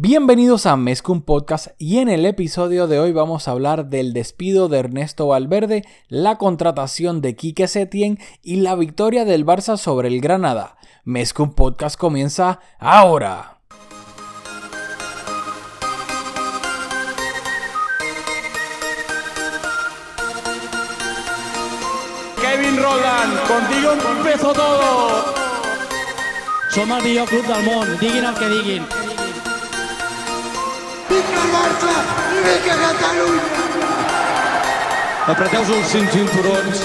Bienvenidos a Mezcum Podcast y en el episodio de hoy vamos a hablar del despido de Ernesto Valverde, la contratación de Quique Setién y la victoria del Barça sobre el Granada. Mezcum Podcast comienza ahora. Kevin Roland, contigo empezó todo. Som el millor club del món, diguin el que diguin. Vinga Barça i vinga Catalunya! Apreteu-vos els cinc cinturons,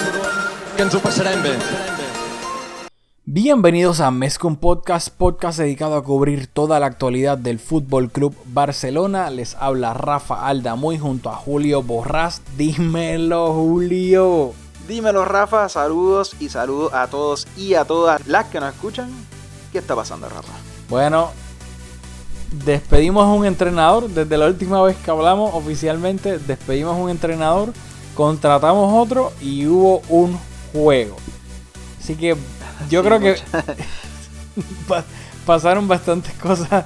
que ens ho passarem bé. Bienvenidos a Mezcum Podcast, podcast dedicado a cubrir toda la actualidad del Fútbol Club Barcelona. Les habla Rafa Aldamuy junto a Julio Borrás. Dímelo, Julio. Dímelo Rafa, saludos y saludos a todos y a todas las que nos escuchan. ¿Qué está pasando Rafa? Bueno, despedimos a un entrenador. Desde la última vez que hablamos oficialmente, despedimos a un entrenador, contratamos otro y hubo un juego. Así que yo Sí, creo que mucha- pasaron bastantes cosas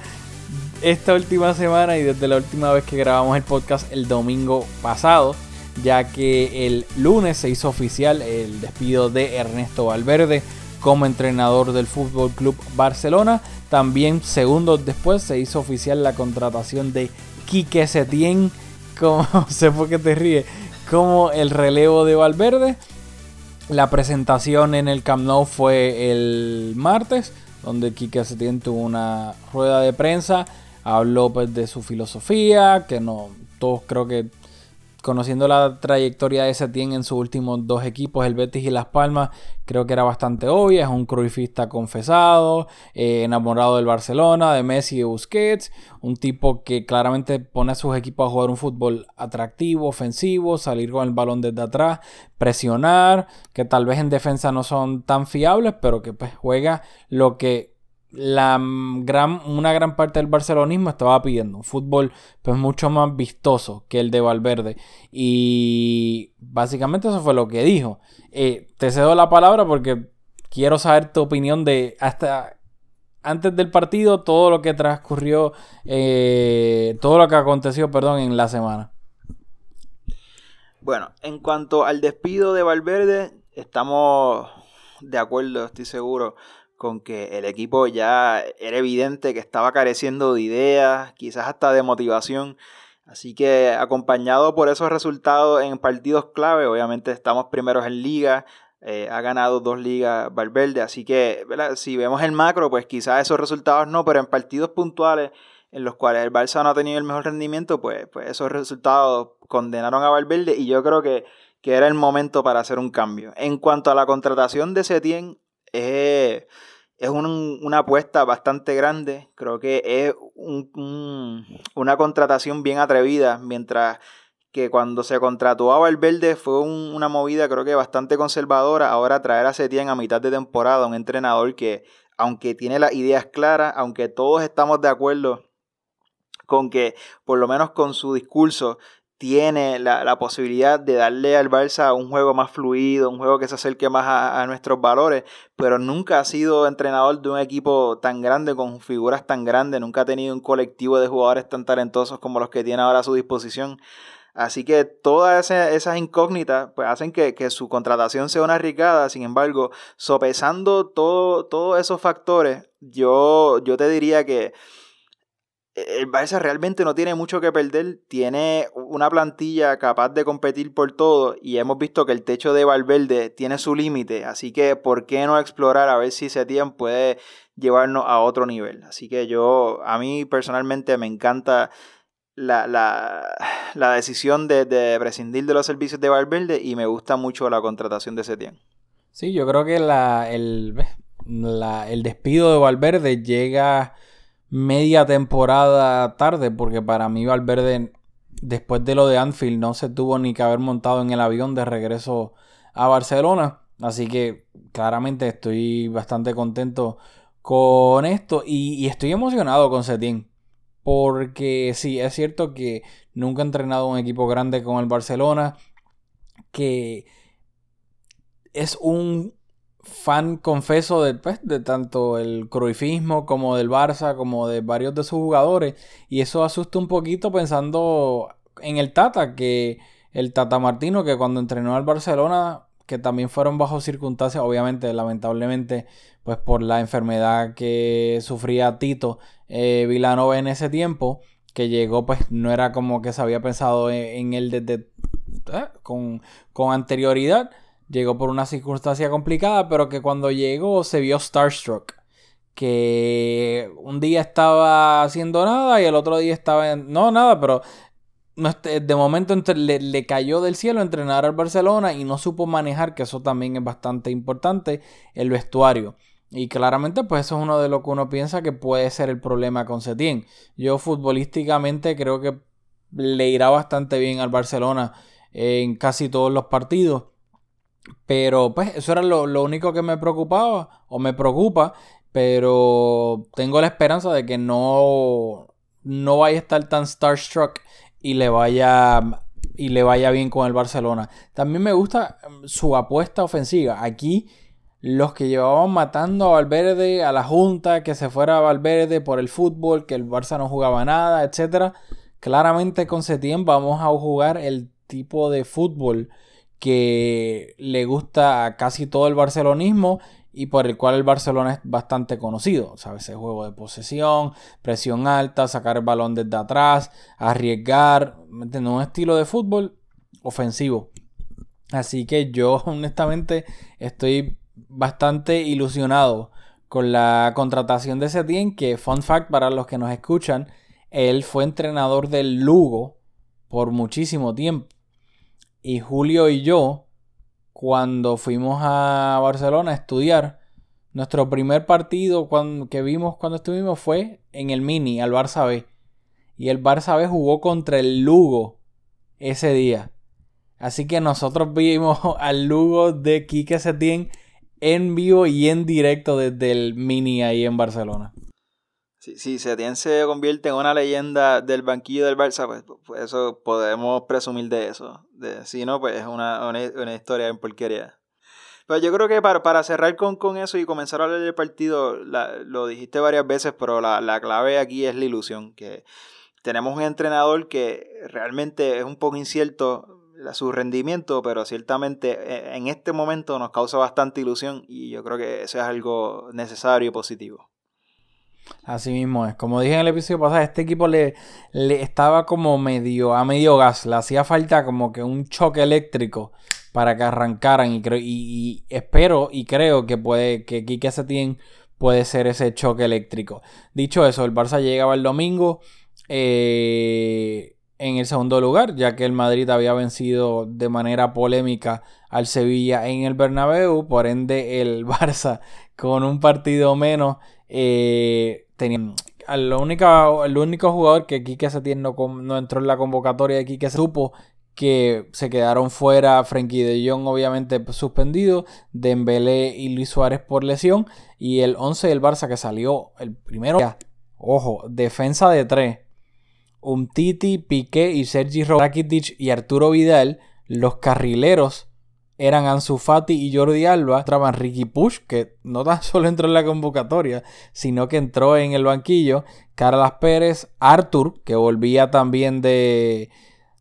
esta última semana y desde la última vez que grabamos el podcast el domingo pasado, ya que el lunes se hizo oficial el despido de Ernesto Valverde como entrenador del Fútbol Club Barcelona. También segundos después se hizo oficial la contratación de Quique Setién, como sé por qué te ríes, como el relevo de Valverde. La presentación en el Camp Nou fue el martes, donde Quique Setién tuvo una rueda de prensa, habló pues, de su filosofía, que no todos creo que conociendo la trayectoria de Setién en sus últimos dos equipos, el Betis y Las Palmas, creo que era bastante obvia, es un cruifista confesado, eh, enamorado del Barcelona, de Messi y de Busquets, un tipo que claramente pone a sus equipos a jugar un fútbol atractivo, ofensivo, salir con el balón desde atrás, presionar, que tal vez en defensa no son tan fiables, pero que pues juega lo que la gran, una gran parte del barcelonismo estaba pidiendo. Un fútbol pues mucho más vistoso que el de Valverde. Y básicamente eso fue lo que dijo. Eh, te cedo la palabra porque quiero saber tu opinión de hasta antes del partido, todo lo que transcurrió, eh, todo lo que aconteció, perdón, en la semana. Bueno, en cuanto al despido de Valverde, estamos de acuerdo, estoy seguro, con que el equipo ya era evidente que estaba careciendo de ideas, quizás hasta de motivación. Así que acompañado por esos resultados en partidos clave, obviamente estamos primeros en liga, eh, ha ganado dos ligas Valverde, así que si vemos el macro, pues quizás esos resultados no, pero en partidos puntuales en los cuales el Barça no ha tenido el mejor rendimiento, pues, pues esos resultados condenaron a Valverde y yo creo que, que era el momento para hacer un cambio. En cuanto a la contratación de Setién, eh, es un- una apuesta bastante grande, creo que es un- un- una contratación bien atrevida, mientras que cuando se contrató a Valverde fue un- una movida creo que bastante conservadora, ahora traer a Setién a mitad de temporada, un entrenador que aunque tiene las ideas claras, aunque todos estamos de acuerdo con que por lo menos con su discurso tiene la, la posibilidad de darle al Barça un juego más fluido, un juego que se acerque más a, nuestros valores, pero nunca ha sido entrenador de un equipo tan grande, con figuras tan grandes, nunca ha tenido un colectivo de jugadores tan talentosos como los que tiene ahora a su disposición. Así que todas esas incógnitas pues, hacen que, que su contratación sea una arriesgada. Sin embargo, sopesando todo, todos esos factores, yo, yo te diría que el Barça realmente no tiene mucho que perder, tiene una plantilla capaz de competir por todo y hemos visto que el techo de Valverde tiene su límite, así que ¿por qué no explorar a ver si Setién puede llevarnos a otro nivel? Así que yo, a mí personalmente me encanta la, la, la decisión de, de prescindir de los servicios de Valverde y me gusta mucho la contratación de Setién. Sí, yo creo que la, el, el despido de Valverde llega media temporada tarde, porque para mí Valverde, después de lo de Anfield, no se tuvo ni que haber montado en el avión de regreso a Barcelona. Así que claramente estoy bastante contento con esto y, estoy emocionado con Setién. Porque sí, es cierto que nunca he entrenado un equipo grande con el Barcelona. Que es un fan confeso de, pues, de tanto el cruifismo como del Barça, como de varios de sus jugadores. Y eso asusta un poquito pensando en el Tata, que el Tata Martino, que cuando entrenó al Barcelona, que también fueron bajo circunstancias, obviamente, lamentablemente, pues por la enfermedad que sufría Tito eh, Vilanova en ese tiempo, que llegó, pues no era como que se había pensado en, él desde eh, con, con anterioridad llegó por una circunstancia complicada, pero que cuando llegó se vio starstruck. Que un día estaba haciendo nada y el otro día estaba en... No, nada, pero de momento le, le, cayó del cielo entrenar al Barcelona y no supo manejar, que eso también es bastante importante, el vestuario. Y claramente, pues eso es uno de lo que uno piensa que puede ser el problema con Setién. Yo futbolísticamente creo que le irá bastante bien al Barcelona en casi todos los partidos. Pero pues eso era lo, único que me preocupaba o me preocupa. Pero tengo la esperanza de que no, no vaya a estar tan starstruck y le vaya y le vaya bien con el Barcelona. También me gusta mm, su apuesta ofensiva. Aquí los que llevaban matando a Valverde, a la Junta, que se fuera a Valverde por el fútbol, que el Barça no jugaba nada, etcétera. Claramente con Setién vamos a jugar el tipo de fútbol que le gusta a casi todo el barcelonismo y por el cual el Barcelona es bastante conocido. ¿Sabes? Ese juego de posesión, presión alta, sacar el balón desde atrás, arriesgar, un estilo de fútbol ofensivo. Así que yo honestamente estoy bastante ilusionado con la contratación de Setien, que fun fact para los que nos escuchan, él fue entrenador del Lugo por muchísimo tiempo. Y Julio y yo, cuando fuimos a Barcelona a estudiar, nuestro primer partido que vimos cuando estuvimos fue en el Mini, al Barça B. Y el Barça B jugó contra el Lugo ese día. Así que nosotros vimos al Lugo de Quique Setién en vivo y en directo desde el Mini ahí en Barcelona. Si, si Setién se convierte en una leyenda del banquillo del Barça, pues, pues eso podemos presumir de eso. De, si no, pues es una, una, historia en porquería. Pero yo creo que para, para cerrar con, con, eso y comenzar a hablar del partido, lo dijiste varias veces, pero la, la, clave aquí es la ilusión. Que tenemos un entrenador que realmente es un poco incierto su rendimiento, pero ciertamente e, en este momento nos causa bastante ilusión y yo creo que eso es algo necesario y positivo. Así mismo es. Como dije en el episodio pasado, este equipo le, le estaba como medio a medio gas. Le hacía falta como que un choque eléctrico para que arrancaran. Y, creo, y, espero y creo que puede que Kike Setién puede ser ese choque eléctrico. Dicho eso, el Barça llegaba el domingo. Eh, en el segundo lugar, ya que el Madrid había vencido de manera polémica al Sevilla en el Bernabéu, por ende el Barça con un partido menos eh, tenía el único, el único jugador que Quique Setién no, no entró en la convocatoria de Quique supo que se quedaron fuera Frenkie de Jong obviamente suspendido, Dembélé y Luis Suárez por lesión y el 11 del Barça que salió el primero, ojo, defensa de tres Umtiti, Piqué y Sergi Rakitic y Arturo Vidal, los carrileros eran Ansu Fati y Jordi Alba, entraban Ricky Push, que no tan solo entró en la convocatoria, sino que entró en el banquillo, Carlas Pérez, Artur, que volvía también de,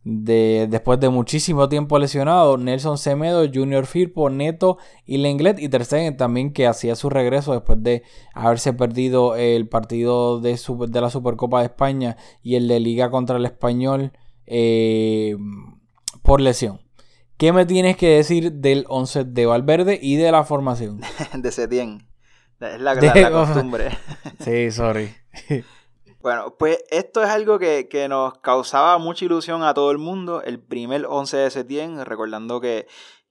de, después de muchísimo tiempo lesionado, Nelson Semedo, Junior Firpo, Neto y Lenglet y Ter también que hacía su regreso después de haberse perdido el partido de, de la Supercopa de España y el de Liga contra el Español eh, por lesión. ¿Qué me tienes que decir del 11 de Valverde y de la formación? de Setien. Es la, la costumbre. sí, sorry. Bueno, pues esto es algo que, nos causaba mucha ilusión a todo el mundo. El primer 11 de septiembre, recordando que,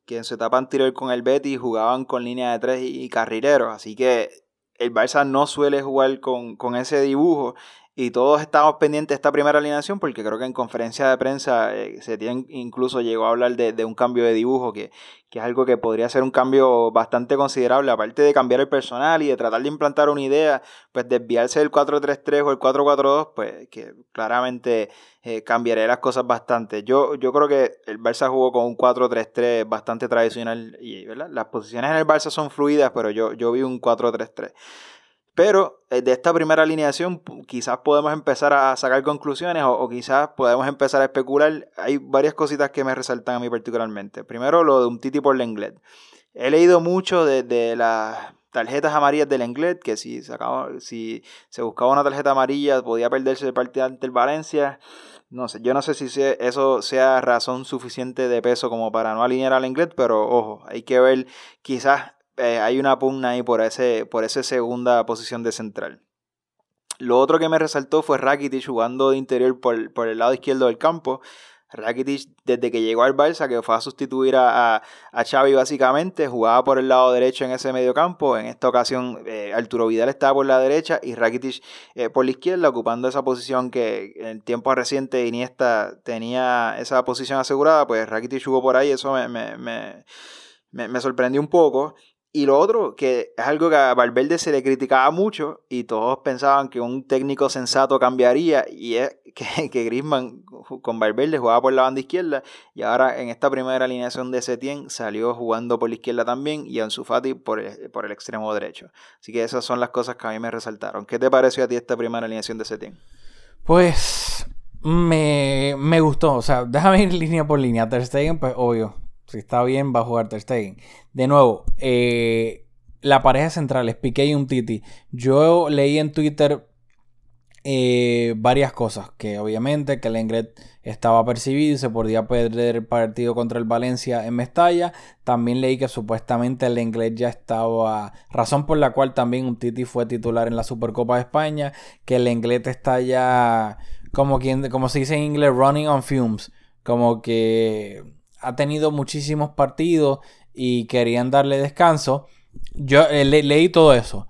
en su etapa anterior con el Betis jugaban con línea de tres y, carrileros. Así que el Barça no suele jugar con, ese dibujo. Y todos estábamos pendientes de esta primera alineación porque creo que en conferencia de prensa eh, se tiene, incluso llegó a hablar de, un cambio de dibujo que, que, es algo que podría ser un cambio bastante considerable, aparte de cambiar el personal y de tratar de implantar una idea, pues desviarse del 4-3-3 o el 4-4-2, pues que claramente eh, cambiaría las cosas bastante. Yo, yo creo que el Barça jugó con un 4-3-3 bastante tradicional y ¿verdad? las posiciones en el Barça son fluidas, pero yo, yo vi un 4-3-3. Pero eh, de esta primera alineación quizás podemos empezar a sacar conclusiones o, quizás podemos empezar a especular. Hay varias cositas que me resaltan a mí particularmente. Primero lo de un Titi por Lenglet. He leído mucho de, las tarjetas amarillas del Lenglet, que si, si se buscaba una tarjeta amarilla podía perderse el partido ante el Valencia. No sé, yo no sé si eso sea razón suficiente de peso como para no alinear al Lenglet, pero ojo, hay que ver quizás eh, hay una pugna ahí por, ese, por esa segunda posición de central. Lo otro que me resaltó fue Rakitic jugando de interior por, por el lado izquierdo del campo. Rakitic, desde que llegó al Barça, que fue a sustituir a, a, Xavi básicamente, jugaba por el lado derecho en ese medio campo. En esta ocasión, eh, Arturo Vidal estaba por la derecha y Rakitic eh, por la izquierda, ocupando esa posición que en tiempo reciente Iniesta tenía esa posición asegurada. Pues Rakitic jugó por ahí, eso me, me, me, me sorprendió un poco. Y lo otro, que es algo que a Valverde se le criticaba mucho y todos pensaban que un técnico sensato cambiaría y es que, que con Valverde jugaba por la banda izquierda y ahora en esta primera alineación de Setien salió jugando por la izquierda también y Ansu Fati por el, por el extremo derecho. Así que esas son las cosas que a mí me resaltaron. ¿Qué te pareció a ti esta primera alineación de Setien? Pues me, me gustó, o sea, déjame ir línea por línea. Ter Stegen, pues obvio, si está bien, va a jugar Ter Stegen. De nuevo, eh, la pareja central es Piqué y un Titi. Yo leí en Twitter eh, varias cosas. Que obviamente que el Engret estaba percibido y se podía perder el partido contra el Valencia en Mestalla. También leí que supuestamente el Englet ya estaba. Razón por la cual también un Titi fue titular en la Supercopa de España. Que el Englet está ya. Como, quien, como se dice en inglés, running on fumes. Como que ha tenido muchísimos partidos y querían darle descanso. Yo eh, leí todo eso.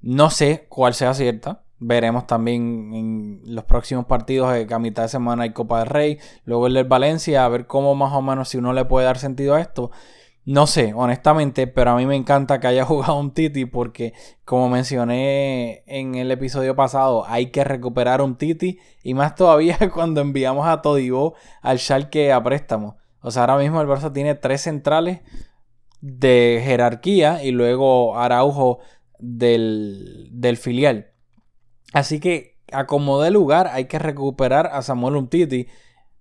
No sé cuál sea cierta. Veremos también en los próximos partidos que a mitad de semana hay Copa del Rey. Luego el del Valencia, a ver cómo más o menos si uno le puede dar sentido a esto. No sé, honestamente, pero a mí me encanta que haya jugado un Titi porque, como mencioné en el episodio pasado, hay que recuperar un Titi y más todavía cuando enviamos a Todibo al Schalke a préstamo. O sea, ahora mismo el Barça tiene tres centrales de jerarquía y luego Araujo del, filial. Así que a como de lugar hay que recuperar a Samuel Umtiti.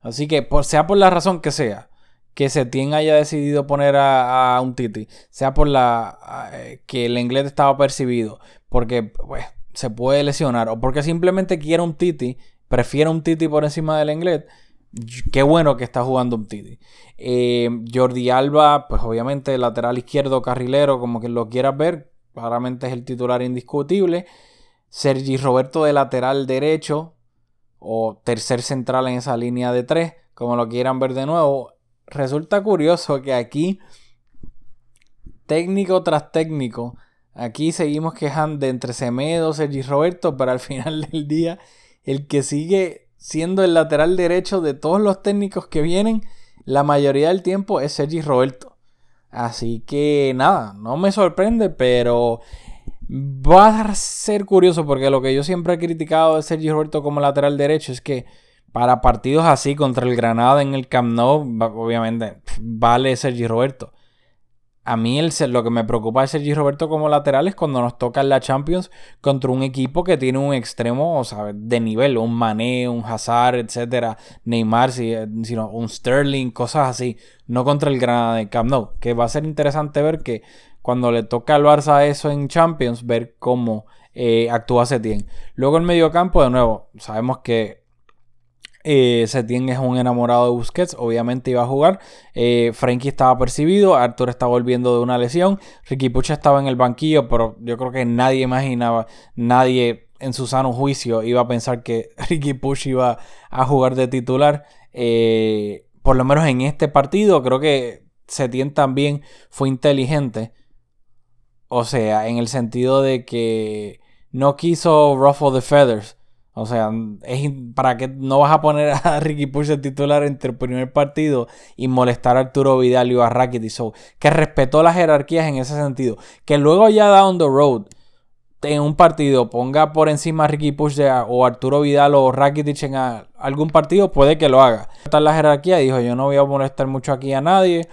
Así que por, sea por la razón que sea, que Setien haya decidido poner a, un Titi, sea por la eh, que el inglés estaba percibido, porque pues, se puede lesionar, o porque simplemente quiere un Titi, prefiere un Titi por encima del inglés Qué bueno que está jugando un Eh, Jordi Alba, pues obviamente lateral izquierdo, carrilero, como que lo quieras ver, claramente es el titular indiscutible. Sergi Roberto de lateral derecho o tercer central en esa línea de tres, como lo quieran ver de nuevo. Resulta curioso que aquí, técnico tras técnico, aquí seguimos quejando entre Semedo, Sergi Roberto, pero al final del día, el que sigue siendo el lateral derecho de todos los técnicos que vienen, la mayoría del tiempo es Sergi Roberto. Así que nada, no me sorprende, pero va a ser curioso porque lo que yo siempre he criticado de Sergi Roberto como lateral derecho es que para partidos así contra el Granada en el Camp Nou, obviamente vale Sergi Roberto. A mí el, lo que me preocupa de Sergi Roberto como lateral es cuando nos toca en la Champions contra un equipo que tiene un extremo de nivel, un Mané, un Hazard, etcétera, Neymar, eh, sino un Sterling, cosas así, no contra el Granada de Camp Nou, que va a ser interesante ver que cuando le toca al Barça eso en Champions, ver cómo eh, actúa Setien. Luego el medio campo, de nuevo, sabemos que eh, Setien es un enamorado de Busquets, obviamente iba a jugar. Eh, Frankie estaba percibido, Arthur está volviendo de una lesión, Ricky Pucha estaba en el banquillo, pero yo creo que nadie imaginaba, nadie en su sano juicio iba a pensar que Ricky Puch iba a jugar de titular. Eh, por lo menos en este partido, creo que Setien también fue inteligente. O sea, en el sentido de que no quiso ruffle the feathers. O sea, es para que no vas a poner a Ricky Push de titular entre el primer partido y molestar a Arturo Vidal y a Rakitic. Que respetó las jerarquías en ese sentido. Que luego ya down the road en un partido ponga por encima a Ricky Push o Arturo Vidal o Rakitic en algún partido, puede que lo haga. Está la jerarquía, dijo yo no voy a molestar mucho aquí a nadie.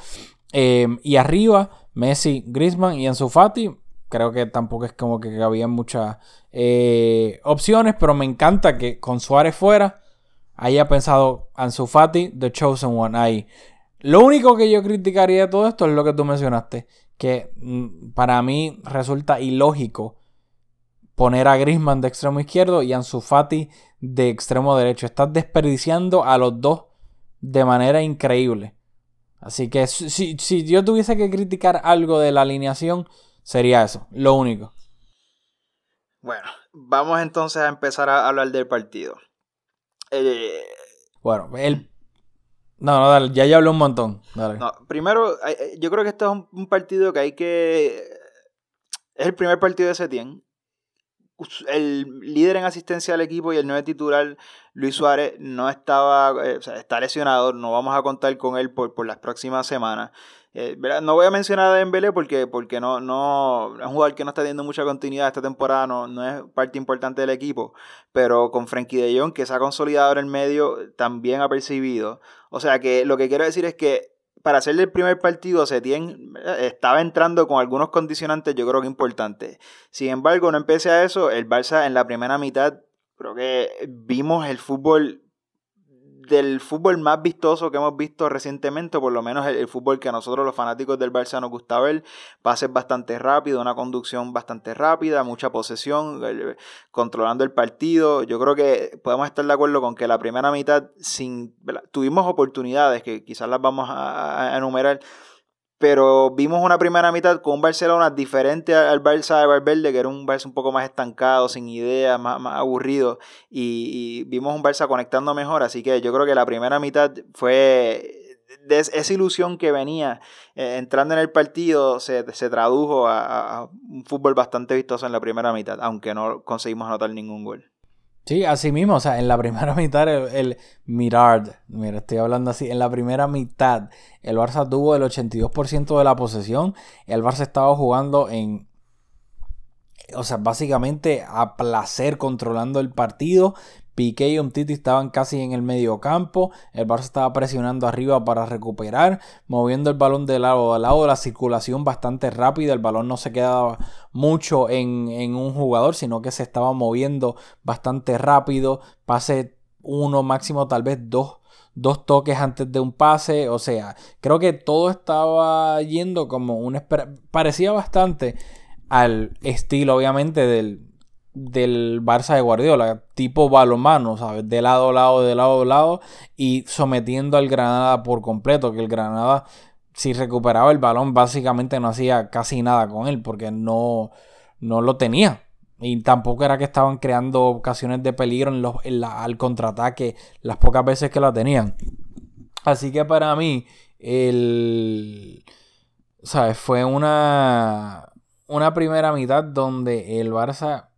Eh, y arriba, Messi, Griezmann y Ansu Fati creo que tampoco es como que había muchas eh, opciones, pero me encanta que con Suárez fuera haya pensado Ansu Fati, The Chosen One ahí. Lo único que yo criticaría de todo esto es lo que tú mencionaste, que mm, para mí resulta ilógico poner a Griezmann de extremo izquierdo y Ansu Fati de extremo derecho. Estás desperdiciando a los dos de manera increíble. Así que si, si yo tuviese que criticar algo de la alineación, Sería eso, lo único. Bueno, vamos entonces a empezar a hablar del partido. Eh, bueno, el... No, no, dale, ya ya hablé un montón. No, primero, yo creo que este es un, partido que hay que... Es el primer partido de Setien. El líder en asistencia al equipo y el nueve titular, Luis Suárez, no estaba, eh, o sea, está lesionado, no vamos a contar con él por, por las próximas semanas. Eh, no voy a mencionar a Dembélé porque, porque no, no, es un jugador que no está teniendo mucha continuidad esta temporada, no, no es parte importante del equipo, pero con Frankie de Jong, que se ha consolidado en el medio, también ha percibido. O sea que lo que quiero decir es que para hacer el primer partido Setien estaba entrando con algunos condicionantes yo creo que importantes. Sin embargo, no empecé a eso, el Barça en la primera mitad creo que vimos el fútbol del fútbol más vistoso que hemos visto recientemente, por lo menos el, fútbol que a nosotros los fanáticos del Barça nos gusta ver, pases bastante rápido, una conducción bastante rápida, mucha posesión, controlando el partido. Yo creo que podemos estar de acuerdo con que la primera mitad sin tuvimos oportunidades que quizás las vamos a enumerar pero vimos una primera mitad con un Barcelona diferente al Barça de Valverde, que era un Barça un poco más estancado, sin ideas, más, aburrido, y, vimos un Barça conectando mejor, así que yo creo que la primera mitad fue de esa ilusión que venía eh, entrando en el partido se, tradujo a, un fútbol bastante vistoso en la primera mitad, aunque no conseguimos anotar ningún gol. Sí, así mismo, o sea, en la primera mitad el, Mirard, mira, estoy hablando así, en la primera mitad el Barça tuvo el 82% de la posesión, el Barça estaba jugando en, o sea, básicamente a placer controlando el partido, Piqué y Umtiti estaban casi en el medio campo. El Barça estaba presionando arriba para recuperar, moviendo el balón de lado a lado. La circulación bastante rápida. El balón no se quedaba mucho en, un jugador, sino que se estaba moviendo bastante rápido. Pase uno, máximo tal vez dos dos toques antes de un pase. O sea, creo que todo estaba yendo como un... Parecía bastante al estilo, obviamente, del, del Barça de Guardiola, tipo balomano, ¿sabes? De lado a lado, de lado a lado, y sometiendo al Granada por completo, que el Granada, si recuperaba el balón, básicamente no hacía casi nada con él, porque no, no lo tenía. Y tampoco era que estaban creando ocasiones de peligro en los, al contraataque las pocas veces que la tenían. Así que para mí, el. ¿Sabes? Fue una. Una primera mitad donde el Barça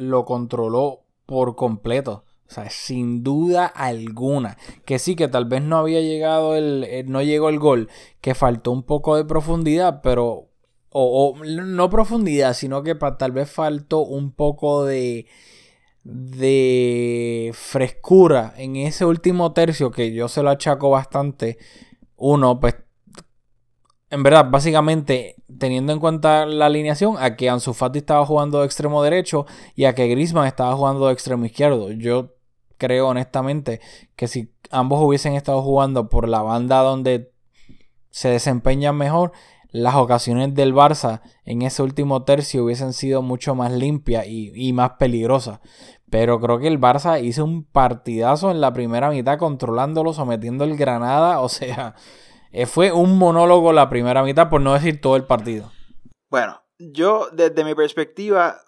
lo controló por completo. O sea, sin duda alguna. Que sí, que tal vez no había llegado el, eh, no llegó el gol, que faltó un poco de profundidad, pero. O, no profundidad, sino que tal vez faltó un poco de. de frescura en ese último tercio que yo se lo achaco bastante. Uno, pues en verdad, básicamente, teniendo en cuenta la alineación, a que Ansu Fati estaba jugando de extremo derecho y a que Griezmann estaba jugando de extremo izquierdo. Yo creo honestamente que si ambos hubiesen estado jugando por la banda donde se desempeñan mejor, las ocasiones del Barça en ese último tercio hubiesen sido mucho más limpias y, y, más peligrosas. Pero creo que el Barça hizo un partidazo en la primera mitad controlándolo, sometiendo el Granada. O sea, fue un monólogo la primera mitad, por no decir todo el partido. Bueno, yo desde mi perspectiva,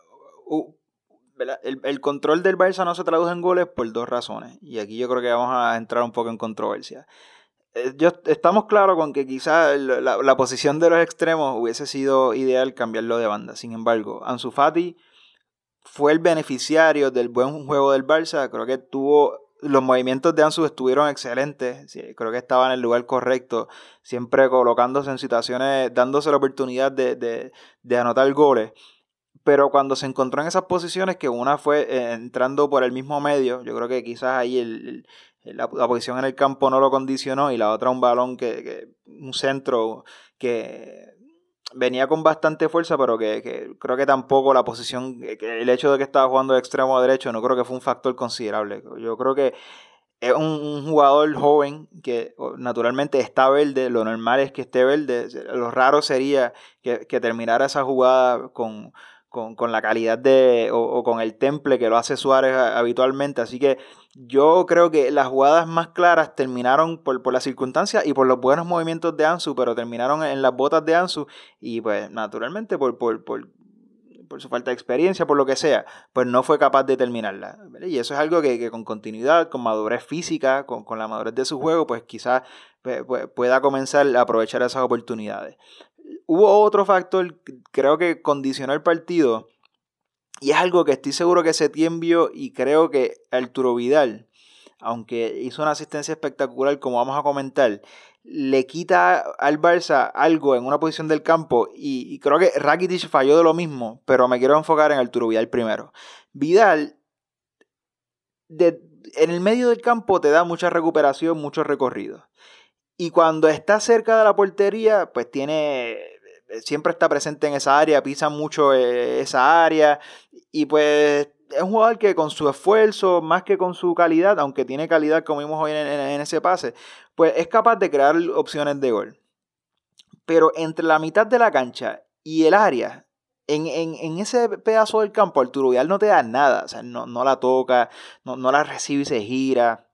el, control del Barça no se traduce en goles por dos razones. Y aquí yo creo que vamos a entrar un poco en controversia. Eh, yo, estamos claros con que quizás la, posición de los extremos hubiese sido ideal cambiarlo de banda. Sin embargo, Ansu Fati fue el beneficiario del buen juego del Barça. Creo que tuvo los movimientos de Ansu estuvieron excelentes. creo que estaba en el lugar correcto. Siempre colocándose en situaciones, dándose la oportunidad de, de, de anotar goles. Pero cuando se encontró en esas posiciones, que una fue eh, entrando por el mismo medio, yo creo que quizás ahí el, la, posición en el campo no lo condicionó y la otra un balón que, que un centro que venía con bastante fuerza, pero que, creo que tampoco la posición, el hecho de que estaba jugando de extremo derecho, no creo que fue un factor considerable. Yo creo que es un, jugador joven que naturalmente está verde, lo normal es que esté verde, lo raro sería que, que terminara esa jugada con, con, la calidad de, o, con el temple que lo hace Suárez habitualmente. Así que yo creo que las jugadas más claras terminaron por, por las circunstancias y por los buenos movimientos de Ansu, pero terminaron en las botas de Ansu y pues naturalmente por, por, por, su falta de experiencia, por lo que sea, pues no fue capaz de terminarla. Y eso es algo que, con continuidad, con madurez física, con, con la madurez de su juego, pues quizás pues, pues, pueda comenzar a aprovechar esas oportunidades hubo otro factor, creo que condicionó el partido, y es algo que estoy seguro que Setién vio y creo que Arturo Vidal, aunque hizo una asistencia espectacular, como vamos a comentar, le quita al Barça algo en una posición del campo y, creo que Rakitic falló de lo mismo, pero me quiero enfocar en Arturo Vidal primero. Vidal, en el medio del campo te da mucha recuperación, mucho recorrido. Y cuando está cerca de la portería, pues tiene. Siempre está presente en esa área, pisa mucho eh, esa área. Y pues es un jugador que con su esfuerzo, más que con su calidad, aunque tiene calidad como vimos hoy en, ese pase, pues es capaz de crear opciones de gol. Pero entre la mitad de la cancha y el área, en, ese pedazo del campo, Arturo Vidal no te da nada. O sea, no, la toca, no, no la recibe y se gira.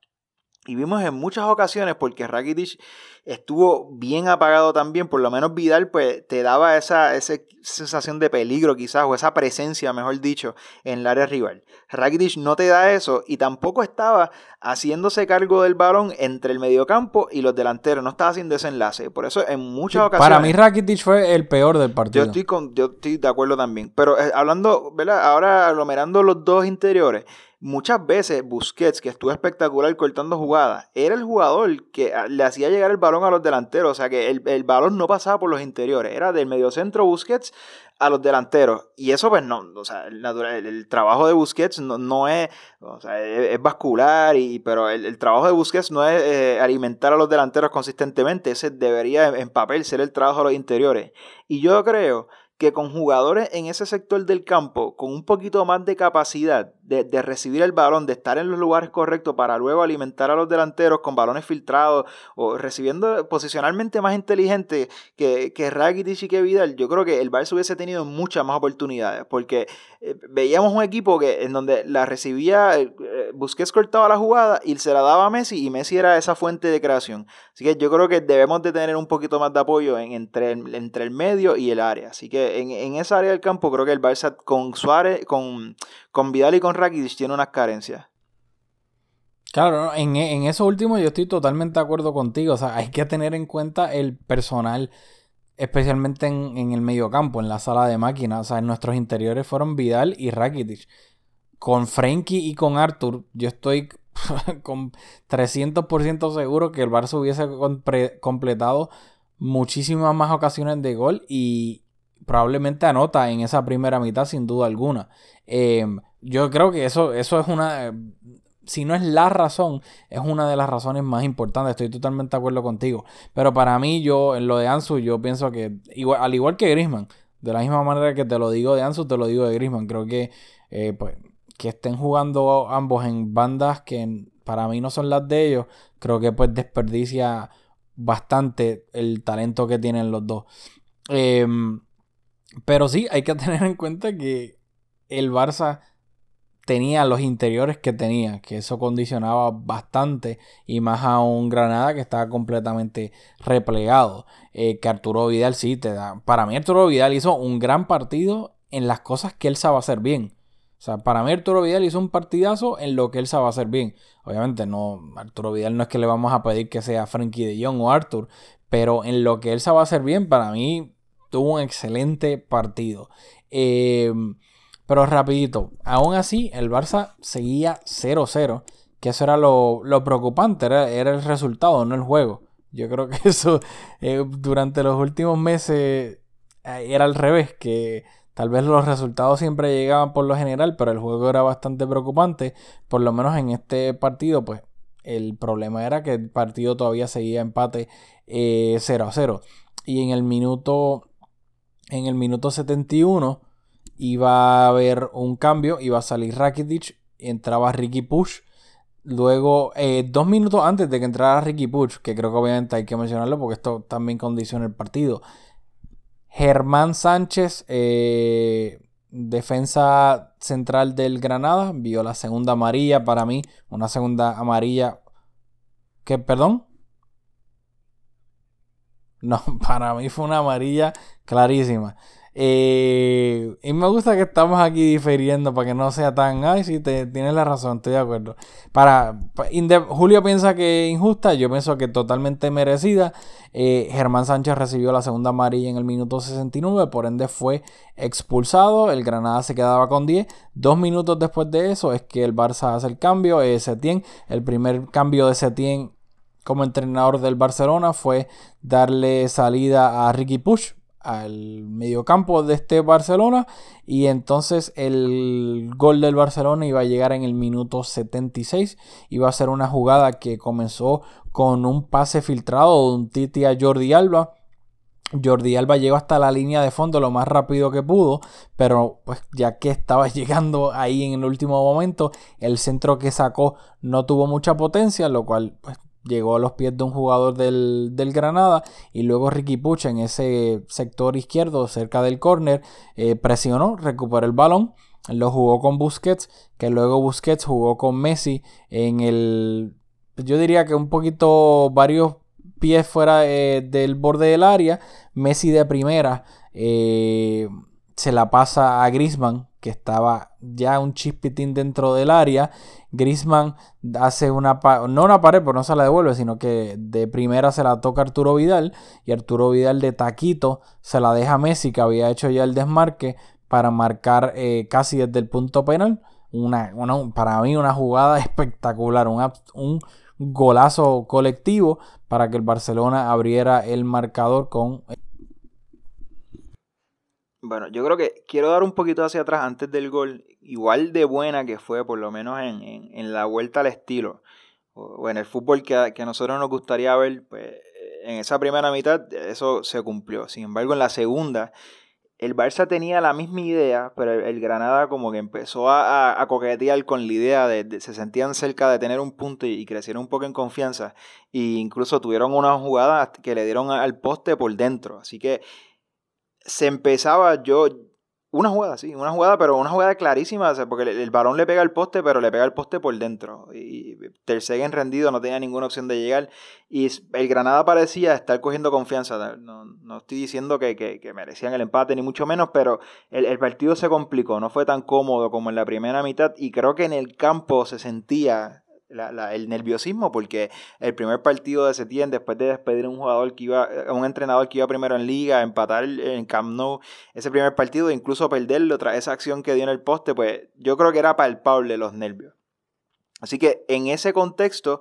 Y vimos en muchas ocasiones, porque Rakitic estuvo bien apagado también, por lo menos Vidal pues te daba esa, esa sensación de peligro quizás, o esa presencia, mejor dicho, en el área rival. Rakitic no te da eso y tampoco estaba haciéndose cargo del balón entre el mediocampo y los delanteros, no estaba haciendo ese enlace. Por eso en muchas ocasiones... Para mí Rakitic fue el peor del partido. Yo estoy, con, yo estoy de acuerdo también, pero eh, hablando, ¿verdad? Ahora aglomerando los dos interiores, Muchas veces Busquets, que estuvo espectacular cortando jugadas, era el jugador que ah, le hacía llegar el balón a los delanteros. O sea que el, el balón no pasaba por los interiores. Era del mediocentro Busquets a los delanteros. Y eso, pues no, o sea, el, el, trabajo de Busquets no, no es, o sea, es, vascular, y, pero el, trabajo de Busquets no es eh, alimentar a los delanteros consistentemente. Ese debería en papel ser el trabajo de los interiores. Y yo creo que con jugadores en ese sector del campo con un poquito más de capacidad de, recibir el balón, de estar en los lugares correctos para luego alimentar a los delanteros con balones filtrados o recibiendo posicionalmente más inteligente que, que y que Vidal, yo creo que el Barça hubiese tenido muchas más oportunidades porque eh, veíamos un equipo que en donde la recibía, eh, Busquets cortaba la jugada y se la daba a Messi y Messi era esa fuente de creación. Así que yo creo que debemos de tener un poquito más de apoyo entre, el, entre el medio y el área. Así que en, en esa área del campo creo que el Barça con Suárez, con, con Vidal y con Rakitic tiene unas carencias. Claro, en, en eso último yo estoy totalmente de acuerdo contigo. O sea, hay que tener en cuenta el personal, especialmente en, en el mediocampo, en la sala de máquinas. O sea, en nuestros interiores fueron Vidal y Rakitic. Con Frenkie y con Arthur, yo estoy con 300% seguro que el Barça hubiese completado muchísimas más ocasiones de gol y probablemente anota en esa primera mitad sin duda alguna. Em, yo creo que eso, eso es una, si no es la razón, es una de las razones más importantes. Estoy totalmente de acuerdo contigo. Pero para mí, yo, en lo de Ansu, yo pienso que, al igual que Grisman, de la misma manera que te lo digo de Ansu, te lo digo de Grisman. Creo que, eh, pues, que estén jugando ambos en bandas que para mí no son las de ellos, creo que pues desperdicia bastante el talento que tienen los dos. Em, pero sí, hay que tener en cuenta que el Barça tenía los interiores que tenía, que eso condicionaba bastante y más a un Granada que estaba completamente replegado. Eh, que Arturo Vidal sí te da. Para mí Arturo Vidal hizo un gran partido en las cosas que él sabe hacer bien. O sea, para mí Arturo Vidal hizo un partidazo en lo que él sabe hacer bien. Obviamente no, Arturo Vidal no es que le vamos a pedir que sea Frankie de Jong o Arthur, pero en lo que él sabe hacer bien, para mí tuvo un excelente partido. Eh, Pero rapidito, aún así el Barça seguía 0-0, que eso era lo, preocupante, era, el resultado, no el juego. Yo creo que eso eh, durante los últimos meses eh, era al revés, que tal vez los resultados siempre llegaban por lo general, pero el juego era bastante preocupante. Por lo menos en este partido, pues el problema era que el partido todavía seguía empate 0 a 0. Y en el minuto, en el minuto 71 iba a haber un cambio, iba a salir Rakitic, entraba Ricky Push. Luego, eh, dos minutos antes de que entrara Ricky Push, que creo que obviamente hay que mencionarlo porque esto también condiciona el partido. Germán Sánchez, eh, defensa central del Granada, vio la segunda amarilla para mí, una segunda amarilla. ¿Qué, perdón? No, para mí fue una amarilla clarísima. Eh, y me gusta que estamos aquí diferiendo para que no sea tan. Ay, sí, te, tienes la razón, estoy de acuerdo. Para, Julio piensa que injusta, yo pienso que totalmente merecida. Eh, Germán Sánchez recibió la segunda amarilla en el minuto 69, por ende fue expulsado. El Granada se quedaba con 10. Dos minutos después de eso es que el Barça hace el cambio. Eh, el primer cambio de Setién como entrenador del Barcelona fue darle salida a Ricky Push al mediocampo de este Barcelona y entonces el gol del Barcelona iba a llegar en el minuto 76 iba a ser una jugada que comenzó con un pase filtrado de un Titi a Jordi Alba. Jordi Alba llegó hasta la línea de fondo lo más rápido que pudo, pero pues ya que estaba llegando ahí en el último momento, el centro que sacó no tuvo mucha potencia, lo cual pues llegó a los pies de un jugador del, Granada y luego Ricky Puch en ese sector izquierdo cerca del córner eh, presionó, recuperó el balón, lo jugó con Busquets, que luego Busquets jugó con Messi en el, yo diría que un poquito varios pies fuera eh, del borde del área, Messi de primera eh, se la pasa a Grisman que estaba ya un chispitín dentro del área. Grisman hace una, no una pared, pero no se la devuelve, sino que de primera se la toca Arturo Vidal y Arturo Vidal de taquito se la deja a Messi, que había hecho ya el desmarque para marcar eh, casi desde el punto penal. Una, para mí una jugada espectacular, un golazo colectivo para que el Barcelona abriera el marcador con bueno, yo creo que quiero dar un poquito hacia atrás antes del gol, igual de buena que fue, por lo menos en, la vuelta al estilo, o, en el fútbol que a, que a, nosotros nos gustaría ver, pues en esa primera mitad eso se cumplió. Sin embargo, en la segunda, el Barça tenía la misma idea, pero el, Granada como que empezó a, coquetear con la idea de, se sentían cerca de tener un punto y, crecieron un poco en confianza. E incluso tuvieron una jugada que le dieron al poste por dentro. Así que se empezaba yo, una jugada, sí, una jugada, pero una jugada clarísima, porque el, balón le pega al poste, pero le pega el poste por dentro. Y Ter Stegen rendido, no tenía ninguna opción de llegar. Y el Granada parecía estar cogiendo confianza. No, no estoy diciendo que, que, merecían el empate, ni mucho menos, pero el, el, partido se complicó, no fue tan cómodo como en la primera mitad. Y creo que en el campo se sentía el nerviosismo porque el primer partido de Setién después de despedir a un jugador que iba a un entrenador que iba primero en liga empatar en Camp Nou ese primer partido incluso perderlo tras esa acción que dio en el poste pues yo creo que era palpable los nervios. Así que en ese contexto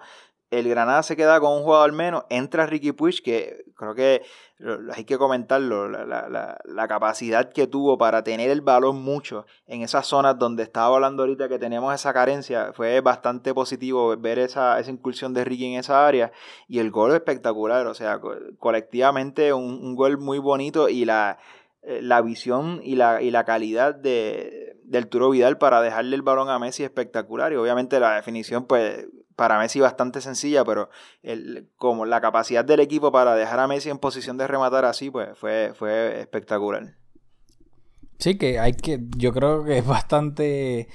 el Granada se queda con un jugador menos, entra Ricky Puig, que creo que hay que comentarlo, la, capacidad que tuvo para tener el balón mucho en esas zonas donde estaba hablando ahorita que tenemos esa carencia, fue bastante positivo ver esa, esa incursión de Ricky en esa área y el gol espectacular, o sea, colectivamente un, un gol muy bonito y la, eh, la visión y la, y la calidad de, del Arturo Vidal para dejarle el balón a Messi espectacular y obviamente la definición pues para Messi bastante sencilla, pero el, como la capacidad del equipo para dejar a Messi en posición de rematar así, pues fue, fue espectacular. Sí, que hay que, yo creo que es bastante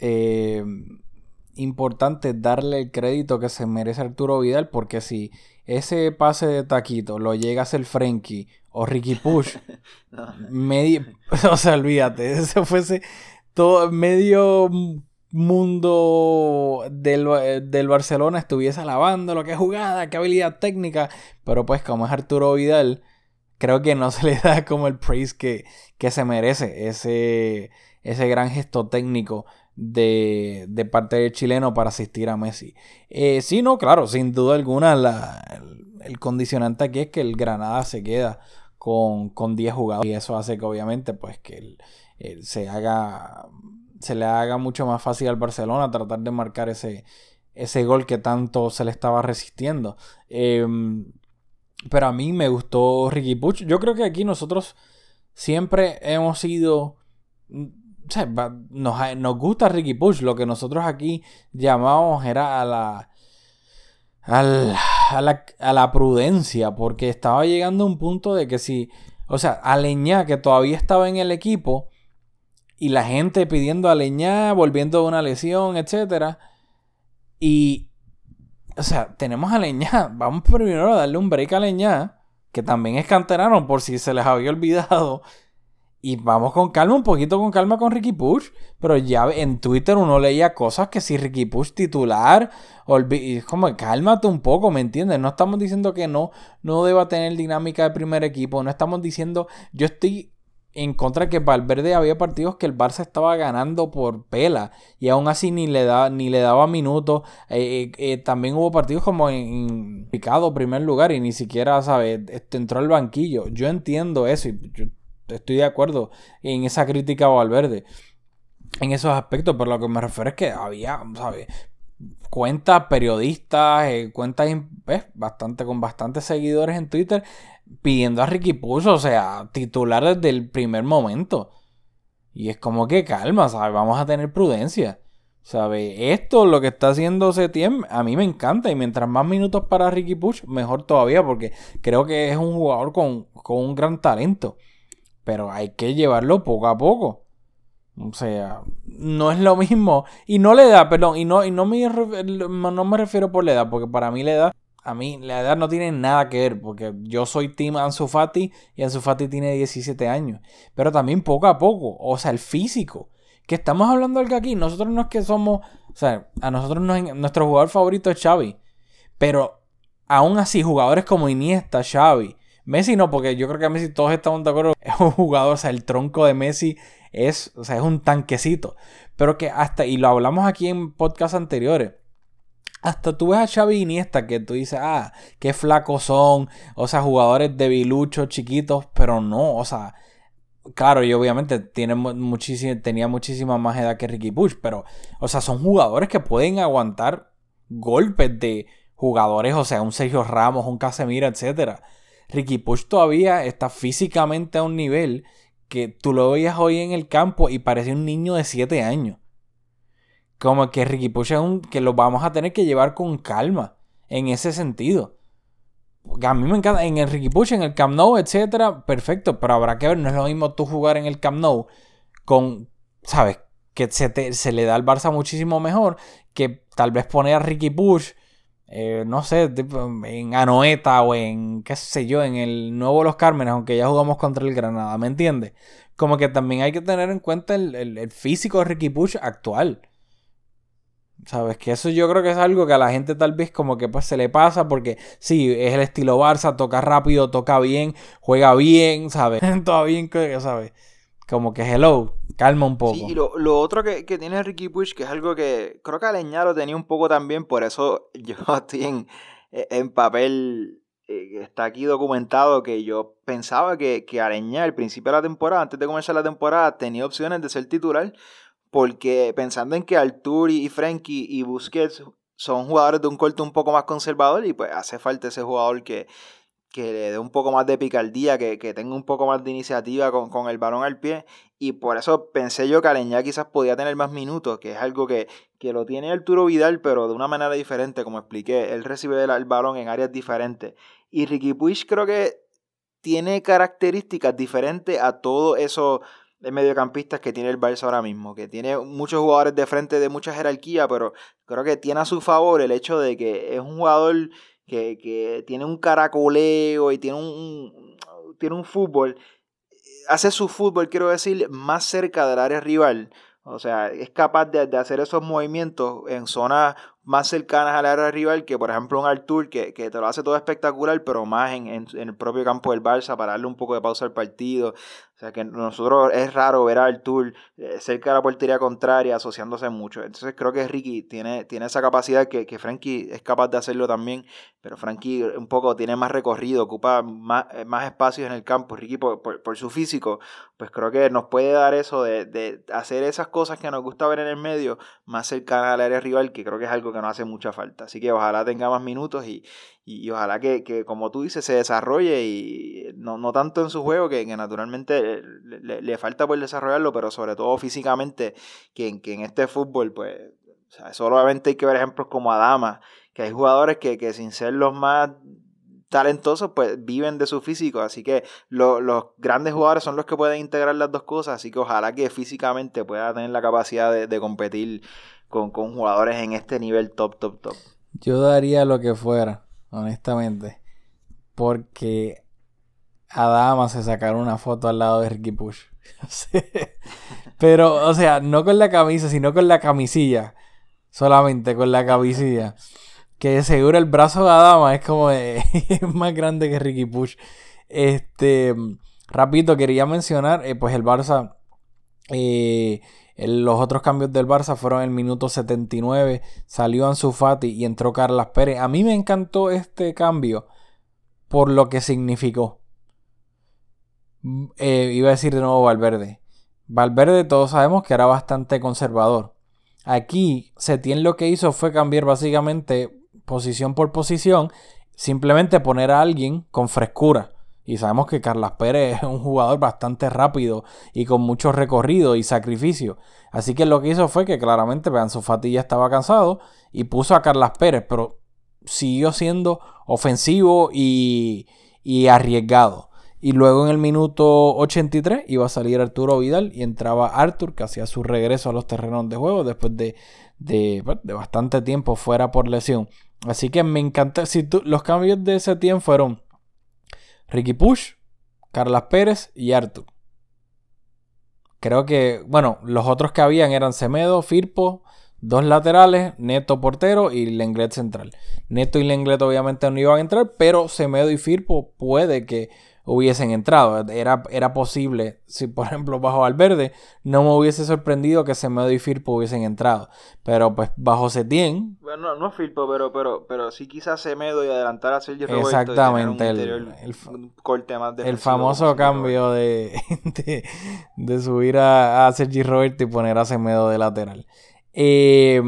eh, importante darle el crédito que se merece Arturo Vidal, porque si ese pase de taquito lo llega a hacer Frenkie o Ricky Push, medio, o sea, olvídate, eso fuese todo medio mundo del, eh, del, Barcelona estuviese alabando lo que jugada, qué habilidad técnica, pero pues como es Arturo Vidal, creo que no se le da como el praise que, que se merece ese, ese gran gesto técnico de, de, parte del chileno para asistir a Messi. Eh, sí, no, claro, sin duda alguna el, condicionante aquí es que el Granada se queda con, con 10 jugadores y eso hace que obviamente pues que se haga se le haga mucho más fácil al Barcelona tratar de marcar ese, ese gol que tanto se le estaba resistiendo. Em, pero a mí me gustó Ricky Puch. Yo creo que aquí nosotros siempre hemos sido... Sea, nos, nos, gusta Ricky Puch. Lo que nosotros aquí llamábamos era a la, a la, a la prudencia. Porque estaba llegando a un punto de que si... O sea, a Leñá, que todavía estaba en el equipo, y la gente pidiendo a Leñá, volviendo de una lesión, etcétera. Y o sea, tenemos a Leñá. Vamos primero a darle un break a Leñá, que también es canterano por si se les había olvidado. Y vamos con calma, un poquito con calma con Ricky Push. Pero ya en Twitter uno leía cosas que si Ricky Push titular, es como cálmate un poco, ¿me entiendes? No estamos diciendo que no, no deba tener dinámica de primer equipo. No estamos diciendo, yo estoy en contra que Valverde había partidos que el Barça estaba ganando por pela y aún así ni le, da, ni le daba minutos. Eh, eh, eh, también hubo partidos como en, picado primer lugar y ni siquiera, ¿sabes? Este, entró al banquillo. Yo entiendo eso y yo estoy de acuerdo en esa crítica a Valverde en esos aspectos, pero lo que me refiero es que había, ¿sabes? Cuentas periodistas, cuentas bastante con bastantes seguidores en Twitter pidiendo a Ricky Push, o sea, titular desde el primer momento. Y es como que calma, ¿sabes? Vamos a tener prudencia. ¿Sabe? Esto, lo que está haciendo Setien, a mí me encanta. Y mientras más minutos para Ricky Push, mejor todavía, porque creo que es un jugador con, con un gran talento. Pero hay que llevarlo poco a poco. O sea, no es lo mismo. Y no le da, perdón, y no, y no, me, no me refiero por la edad, porque para mí la edad a mí la edad no tiene nada que ver, porque yo soy Team Ansu Fati y Ansu Fati tiene 17 años. Pero también poco a poco, o sea, el físico. Que estamos hablando del aquí, nosotros no es que somos, o sea, a nosotros no nuestro jugador favorito es Xavi. Pero aún así, jugadores como Iniesta, Xavi, Messi no, porque yo creo que a Messi todos estamos de acuerdo. Es un jugador, o sea, el tronco de Messi es, o sea, es un tanquecito. Pero que hasta, y lo hablamos aquí en podcasts anteriores hasta tú ves a Xavi Iniesta que tú dices, ah, qué flacos son, o sea, jugadores debiluchos, chiquitos, pero no, o sea, claro, y obviamente tiene tenía muchísima más edad que Ricky Bush, pero, o sea, son jugadores que pueden aguantar golpes de jugadores, o sea, un Sergio Ramos, un Casemiro, etc. Ricky Push todavía está físicamente a un nivel que tú lo veías hoy en el campo y parecía un niño de 7 años. Como que Ricky Push es un, que lo vamos a tener que llevar con calma en ese sentido. a mí me encanta, en el Ricky Push, en el Camp Nou, etcétera, perfecto, pero habrá que ver, no es lo mismo tú jugar en el Camp Nou con, ¿sabes? Que se, se le da al Barça muchísimo mejor que tal vez poner a Ricky Push, eh, no sé, en Anoeta o en, qué sé yo, en el nuevo Los Cármenes, aunque ya jugamos contra el Granada, ¿me entiendes? Como que también hay que tener en cuenta el, el físico de Ricky Push actual. ¿Sabes? Que eso yo creo que es algo que a la gente tal vez como que pues se le pasa porque sí, es el estilo Barça, toca rápido, toca bien, juega bien, ¿sabes? Todo bien, ¿sabes? Como que hello, calma un poco. Sí, y lo, otro que, tiene Ricky Push, que es algo que creo que Aleñá lo tenía un poco también, por eso yo estoy en, en papel, eh, está aquí documentado que yo pensaba que, que Aleñá al principio de la temporada, antes de comenzar la temporada, tenía opciones de ser titular porque pensando en que Arturi y Frankie y Busquets son jugadores de un corte un poco más conservador y pues hace falta ese jugador que, que le dé un poco más de picardía, que, tenga un poco más de iniciativa con, el balón al pie. Y por eso pensé yo que Aleñá quizás podía tener más minutos, que es algo que, que lo tiene Arturo Vidal, pero de una manera diferente, como expliqué. Él recibe el, el balón en áreas diferentes. Y Ricky Puig creo que tiene características diferentes a todo eso de mediocampistas que tiene el Barça ahora mismo, que tiene muchos jugadores de frente de mucha jerarquía, pero creo que tiene a su favor el hecho de que es un jugador que, tiene un caracoleo y tiene un, tiene un fútbol, hace su fútbol, quiero decir, más cerca del área rival. O sea, es capaz de, de hacer esos movimientos en zonas más cercanas al área rival que por ejemplo un Artur que, que te lo hace todo espectacular pero más en, en, el propio campo del Barça para darle un poco de pausa al partido o sea que nosotros es raro ver a Artur eh, cerca de la portería contraria asociándose mucho. Entonces creo que Ricky tiene, tiene esa capacidad que, que Frankie es capaz de hacerlo también pero Frankie un poco tiene más recorrido ocupa más, eh, más espacios en el campo. Ricky por, por, su físico pues creo que nos puede dar eso de, de hacer esas cosas que nos gusta ver en el medio más cercanas al área rival que creo que es algo que no hace mucha falta. Así que ojalá tenga más minutos y, y, ojalá que, como tú dices, se desarrolle y no, no tanto en su juego, que, que naturalmente le, le, falta por desarrollarlo, pero sobre todo físicamente, que, que en este fútbol, pues, solamente hay que ver ejemplos como Adama, que hay jugadores que, que sin ser los más talentosos, pues viven de su físico. Así que los grandes jugadores son los que pueden integrar las dos cosas. Así que ojalá que físicamente pueda tener la capacidad de, de competir con, jugadores en este nivel top, top, top. Yo daría lo que fuera, honestamente. Porque Adama se sacaron una foto al lado de Ricky Push. Pero, o sea, no con la camisa, sino con la camisilla. Solamente con la camisilla. Que seguro el brazo de Adama es como es más grande que Ricky Push. Este, rapidito, quería mencionar, eh, pues el Barça eh, los otros cambios del Barça fueron el minuto 79. Salió Ansu Fati y entró Carlas Pérez. A mí me encantó este cambio por lo que significó. Mm, eh, iba a decir de nuevo Valverde. Valverde todos sabemos que era bastante conservador. Aquí Setién lo que hizo fue cambiar básicamente posición por posición. Simplemente poner a alguien con frescura. Y sabemos que Carlas Pérez es un jugador bastante rápido y con mucho recorrido y sacrificio. Así que lo que hizo fue que claramente Ansu Fati ya estaba cansado y puso a Carlas Pérez, pero siguió siendo ofensivo y, y arriesgado. Y luego en el minuto 83 iba a salir Arturo Vidal y entraba Artur, que hacía su regreso a los terrenos de juego después de, de, pues, bastante tiempo fuera por lesión. Así que me encanta. Si los cambios de ese tiempo fueron Ricky Push, Carlas Pérez y Artur. Creo que, bueno, los otros que habían eran Semedo, Firpo, dos laterales, Neto portero y Lenglet central. Neto y Lenglet obviamente no iban a entrar, pero Semedo y Firpo puede que hubiesen entrado. Era, era posible, si por ejemplo bajo Valverde, no me hubiese sorprendido que Semedo y Firpo hubiesen entrado. Pero pues bajo Setién. Bueno, no, no Firpo, pero, pero, pero sí quizás Semedo y adelantar a Sergio Roberto. Exactamente. el, el, corte más el famoso cambio de, de, subir a, a Sergio Roberto y poner a Semedo de lateral. Eh,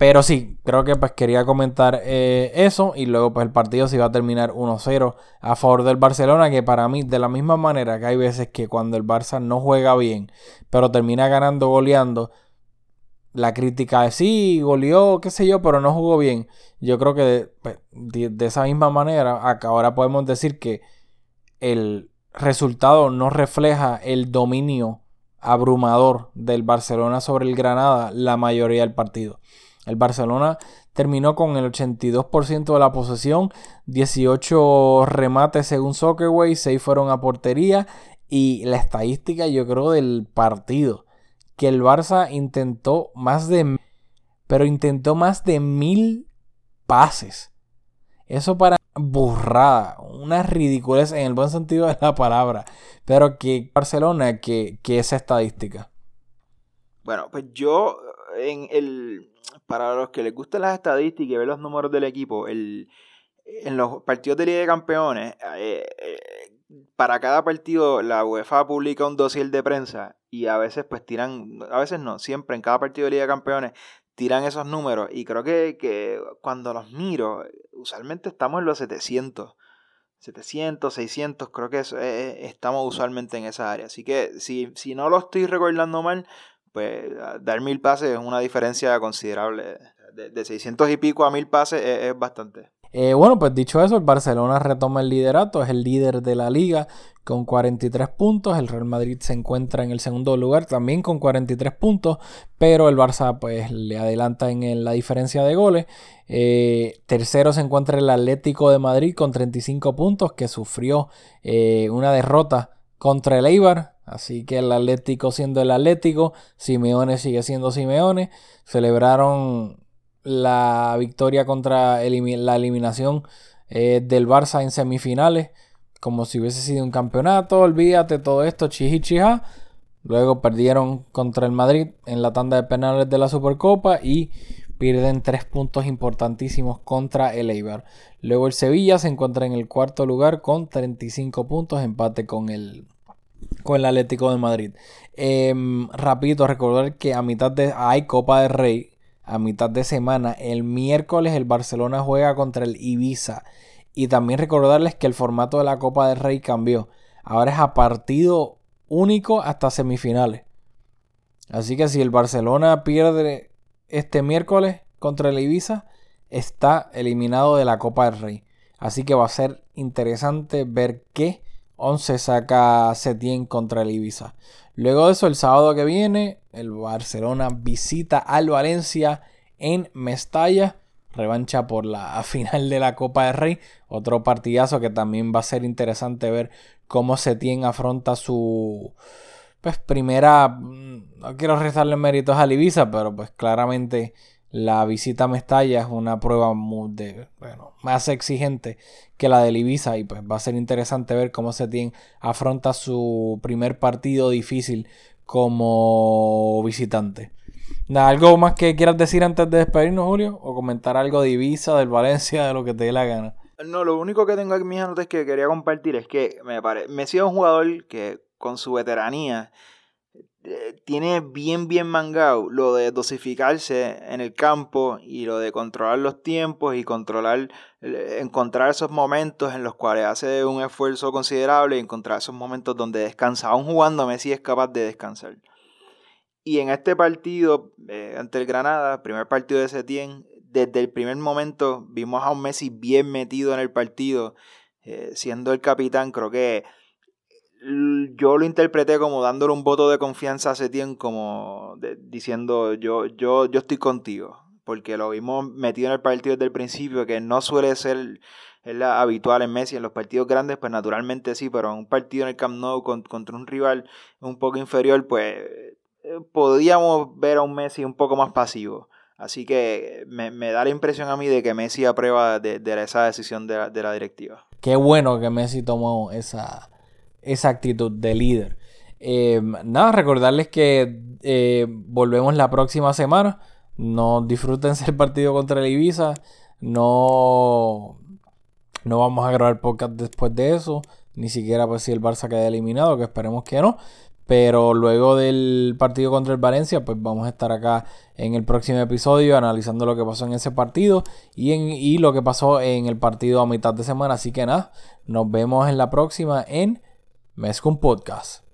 pero sí, creo que pues quería comentar eh, eso y luego pues el partido se iba a terminar 1-0 a favor del Barcelona, que para mí de la misma manera que hay veces que cuando el Barça no juega bien, pero termina ganando goleando, la crítica es sí, goleó, qué sé yo, pero no jugó bien. Yo creo que de, pues, de esa misma manera ahora podemos decir que el resultado no refleja el dominio abrumador del Barcelona sobre el Granada la mayoría del partido. El Barcelona terminó con el 82% de la posesión, 18 remates según Soccerway, 6 fueron a portería y la estadística yo creo del partido, que el Barça intentó más de pero intentó más de mil pases. Eso para burrada, una ridiculez en el buen sentido de la palabra, pero que Barcelona que, que esa estadística. Bueno, pues yo en el para los que les gustan las estadísticas y ver los números del equipo, el, en los partidos de Liga de Campeones, eh, eh, para cada partido la UEFA publica un dossier de prensa y a veces pues tiran, a veces no, siempre en cada partido de Liga de Campeones tiran esos números y creo que, que cuando los miro, usualmente estamos en los 700. 700, 600, creo que eso, eh, estamos usualmente en esa área. Así que si, si no lo estoy recordando mal, pues dar mil pases es una diferencia considerable. De, 600 y pico a mil pases es, bastante. Eh, bueno, pues dicho eso, el Barcelona retoma el liderato, es el líder de la liga con 43 puntos, el Real Madrid se encuentra en el segundo lugar también con 43 puntos, pero el Barça pues le adelanta en la diferencia de goles. Eh, tercero se encuentra el Atlético de Madrid con 35 puntos que sufrió eh, una derrota contra el Eibar Así que el Atlético siendo el Atlético, Simeone sigue siendo Simeone. Celebraron la victoria contra la eliminación eh, del Barça en semifinales, como si hubiese sido un campeonato. Olvídate todo esto, chiji Luego perdieron contra el Madrid en la tanda de penales de la Supercopa y pierden tres puntos importantísimos contra el Eibar. Luego el Sevilla se encuentra en el cuarto lugar con 35 puntos, empate con el, con el Atlético de Madrid. Eh, recordar que a mitad de hay Copa de Rey, a mitad de semana, el miércoles el Barcelona juega contra el Ibiza. Y también recordarles que el formato de la Copa del Rey cambió. Ahora es a partido único hasta semifinales. Así que si el Barcelona pierde este miércoles contra el Ibiza, está eliminado de la Copa del Rey. Así que va a ser interesante ver qué 11 saca Setien contra el Ibiza. Luego de eso, el sábado que viene, el Barcelona visita al Valencia en Mestalla. Revancha por la final de la Copa del Rey. Otro partidazo que también va a ser interesante ver cómo Setien afronta su pues primera. Mm, no quiero rezarle méritos a Ibiza, pero pues claramente la visita a Mestalla es una prueba muy bueno, más exigente que la de Ibiza y pues va a ser interesante ver cómo Setien afronta su primer partido difícil como visitante. ¿Algo más que quieras decir antes de despedirnos, Julio? ¿O comentar algo de Ibiza, del Valencia, de lo que te dé la gana? No, lo único que tengo aquí mis anotas que quería compartir es que me parece, Messi es un jugador que con su veteranía tiene bien, bien mangado lo de dosificarse en el campo y lo de controlar los tiempos y controlar, eh, encontrar esos momentos en los cuales hace un esfuerzo considerable y encontrar esos momentos donde descansa. Aún jugando, Messi es capaz de descansar. Y en este partido eh, ante el Granada, primer partido de Setien, desde el primer momento vimos a un Messi bien metido en el partido, eh, siendo el capitán. Creo que yo lo interpreté como dándole un voto de confianza a Setien, como diciendo yo, yo, yo estoy contigo. Porque lo vimos metido en el partido desde el principio, que no suele ser habitual en Messi. En los partidos grandes, pues naturalmente sí, pero en un partido en el Camp Nou contra un rival un poco inferior, pues eh, podríamos ver a un Messi un poco más pasivo. Así que me, da la impresión a mí de que Messi aprueba de, esa decisión de la, directiva. Qué bueno que Messi tomó esa, esa actitud de líder. Em, nada, recordarles que eh, volvemos la próxima semana. No disfruten el partido contra el Ibiza. No, no vamos a grabar podcast después de eso. Ni siquiera pues si el Barça queda eliminado, que esperemos que no. Pero luego del partido contra el Valencia, pues vamos a estar acá en el próximo episodio analizando lo que pasó en ese partido y, en, y lo que pasó en el partido a mitad de semana. Así que nada, nos vemos en la próxima en Mezcum Podcast.